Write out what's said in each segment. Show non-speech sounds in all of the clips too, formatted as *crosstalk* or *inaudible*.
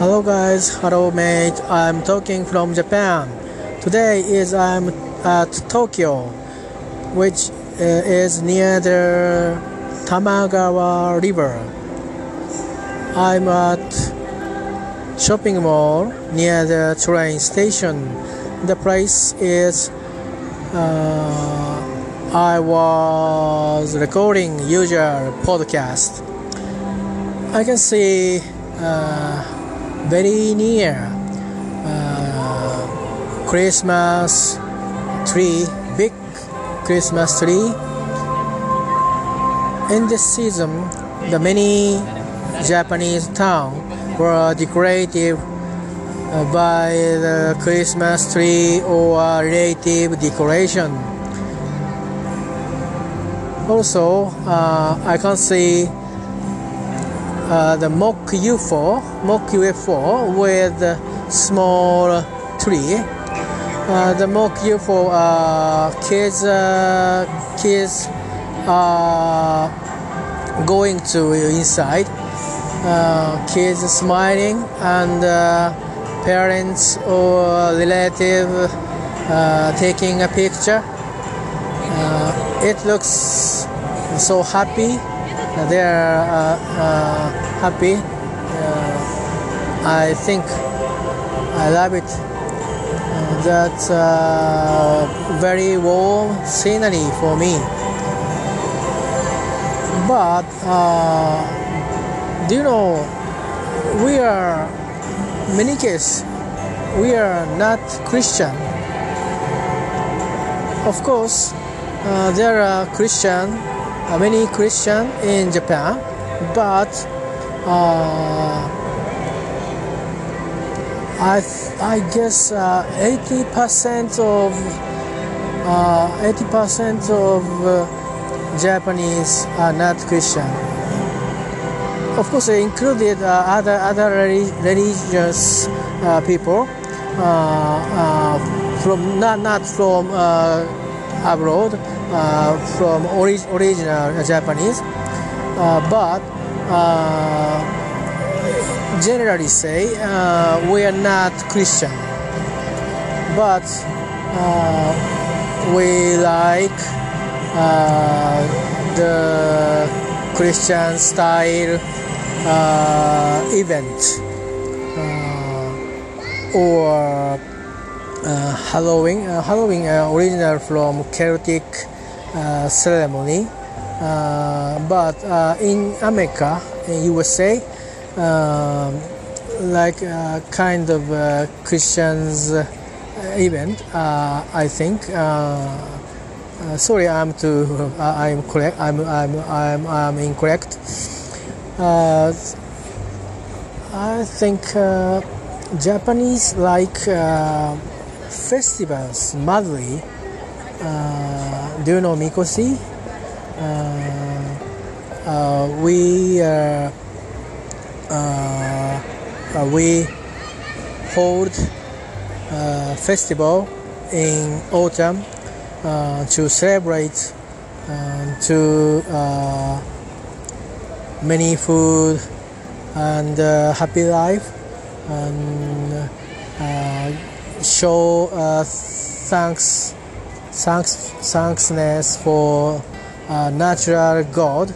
Hello guys, hello mate. I'm talking from Japan. Today is I'm at Tokyo, which uh, is near the Tamagawa River. I'm at shopping mall near the train station. The place is uh, I was recording usual podcast. I can see uh, very near uh, Christmas tree, big Christmas tree. In this season, the many Japanese town were decorated uh, by the Christmas tree or relative decoration. Also, uh, I can see uh, the mock UFO, mock UFO with small tree. Uh, the mock UFO uh, kids uh, kids are going to inside. Uh, kids smiling and parents or relative taking a picture. it looks so happy they are uh, uh, happy. Uh, I think I love it. that's very warm scenery for me. But do you know we are many cases we are not Christian. Of course, uh, there are Christian uh, many Christian in Japan, but uh, I I guess uh, eighty percent of uh, eighty percent of uh, Japanese are not Christian. Of course, I included uh, other other religious people from not not from abroad uh, from ori- original Japanese, uh, but uh, generally say we are not Christian, but we like the Christian style event or uh, Halloween. Uh, Halloween uh, original from Celtic uh, ceremony. Uh, but uh, in America, in USA, um, like kind of Christians event, I think. Uh, sorry, I'm. Uh, *laughs* I'm correct. I'm I'm I'm, I'm incorrect. Uh, I think Japanese like festivals madly uh, do you know Mikoshi? Uh, uh, we we hold a festival in autumn to celebrate to many food and uh, happy life and uh, show uh, thanks thanks, thanksness for uh, natural God.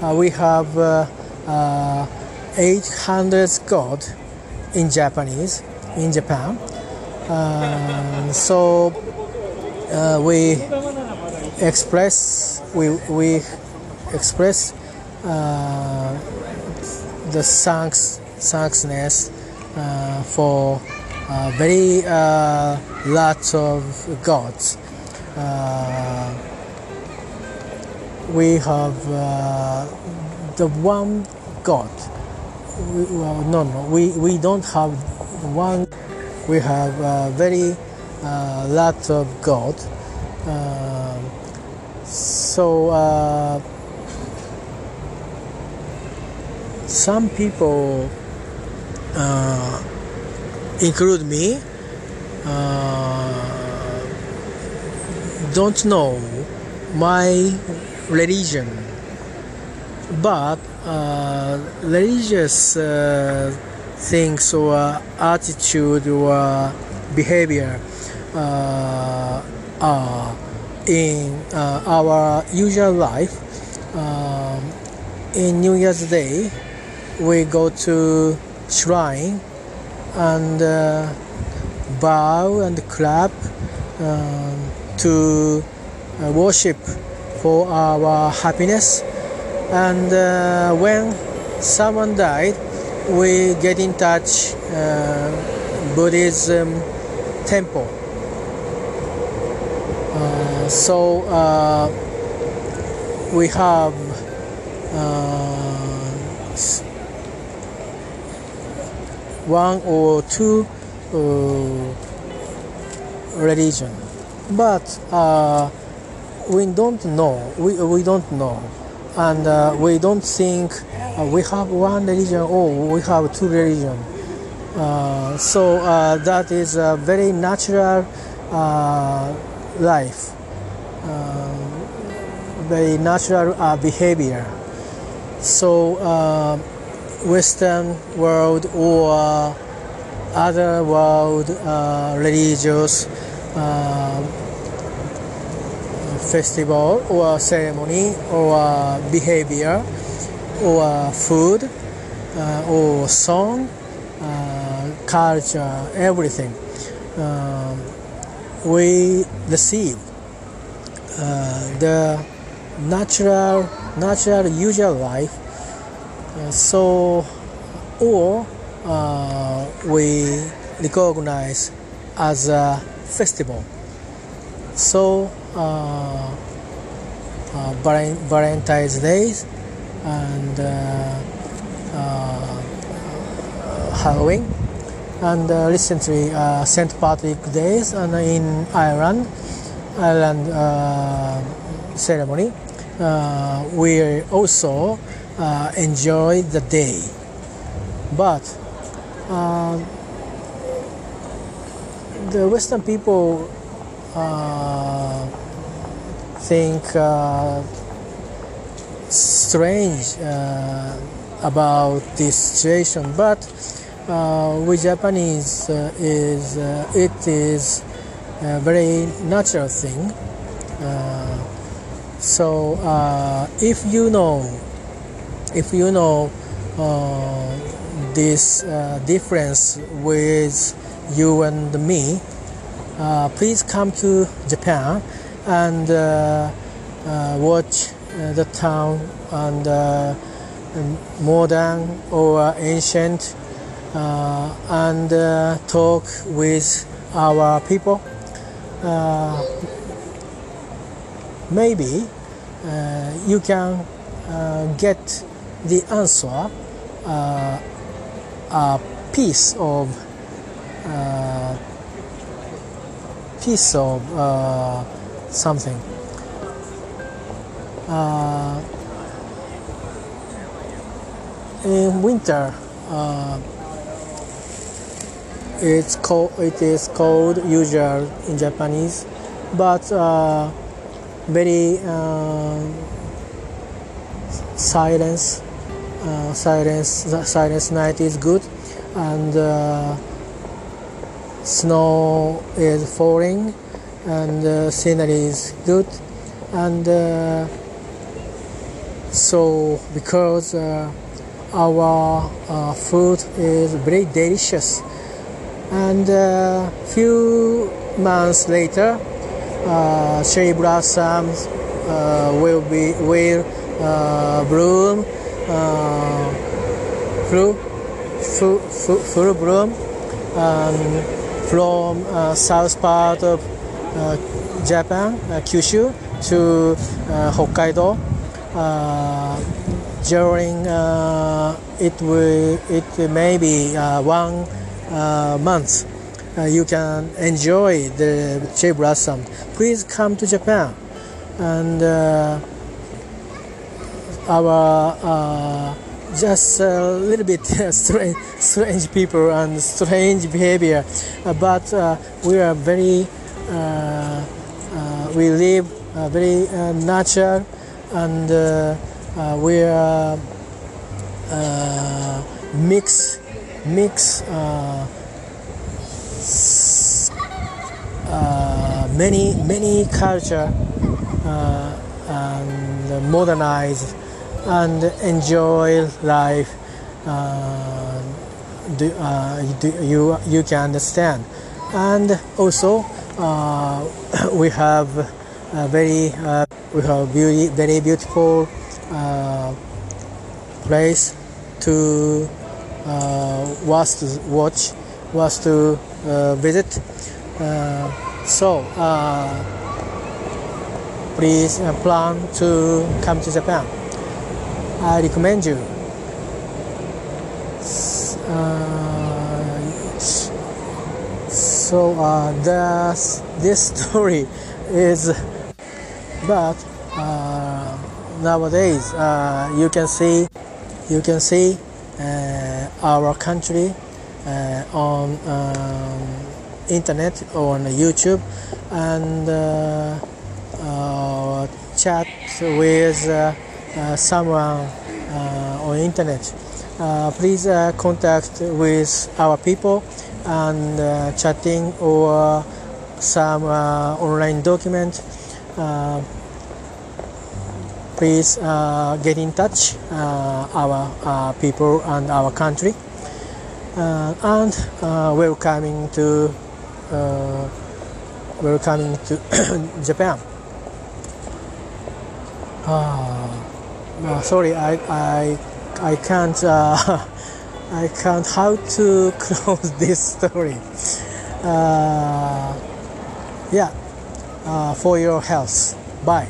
Uh, we have uh, uh 800 God in Japanese in Japan. So uh, we express we we express uh, the thanks thanksness for very lots of gods. Uh, we have uh, the one God. We, well, no, no, we, we don't have one. We have a very uh, lot of God. Uh, so uh, some people uh, include me don't know my religion, but uh, religious uh, things or attitude or behavior uh, are in uh, our usual life. Um, in New Year's Day, we go to shrine and uh, bow and clap um, to uh, worship for our happiness. And uh, when someone died, we get in touch uh, Buddhism temple. Uh, so uh, we have uh, one or two religion, but uh, we don't know. We, we don't know, and uh, we don't think uh, we have one religion or we have two religion. Uh, so uh, that is a very natural life, um, very natural behavior. So Western world or other world religious festival or ceremony or behavior or food uh, or song, uh, culture, everything. Um, we receive uh, the natural, natural usual life. Uh, so, or uh, we recognize as a festival. So, uh, uh, Valentine's Day and uh, uh, Halloween, and uh, recently St. Patrick Days and in Ireland, Ireland ceremony. we also enjoy the day, but the Western people uh, think uh, strange uh, about this situation, but uh, with Japanese uh, is uh, it is a very natural thing. so if you know, if you know this difference with you and me, uh, please come to Japan and uh, uh, watch the town and modern or ancient and talk with our people. maybe you can get the answer a piece of uh, piece of uh, something. Uh, in winter, uh, it's called it is called usual in Japanese, but uh, very uh, silence, silence, silence night is good, and snow is falling and the scenery is good and uh, so because uh, our uh, food is very delicious and a uh, few months later uh, cherry blossoms uh, will be will bloom full, full, full, full bloom and from uh, south part of uh, Japan, uh, Kyushu, to uh, Hokkaido. Uh, during uh, it will it may be one month. you can enjoy the cherry blossom. Please come to Japan, and our just a little bit *laughs* strange, strange people and strange behavior, uh, but uh, we are very uh, we live very natural and we are mix mix uh, uh, many many culture uh, and modernize and enjoy life. Uh, do, uh, do, you you can understand, and also *coughs* we have a very we have beauty, very beautiful place to uh, was to watch, was to uh, visit. Uh, so please plan to come to Japan. I recommend you. so uh, this this story is but uh, nowadays uh, you can see you can see uh, our country uh, on um, internet on YouTube and uh, chat with someone on internet. please contact with our people and chatting or some online document please uh, get in touch uh, our uh, people and our country uh, and uh, welcoming to uh, welcoming to *coughs* Japan. Sorry, I I I can't uh, *laughs* I can't how to *laughs* close this story. Uh, yeah, uh, for your health. Bye.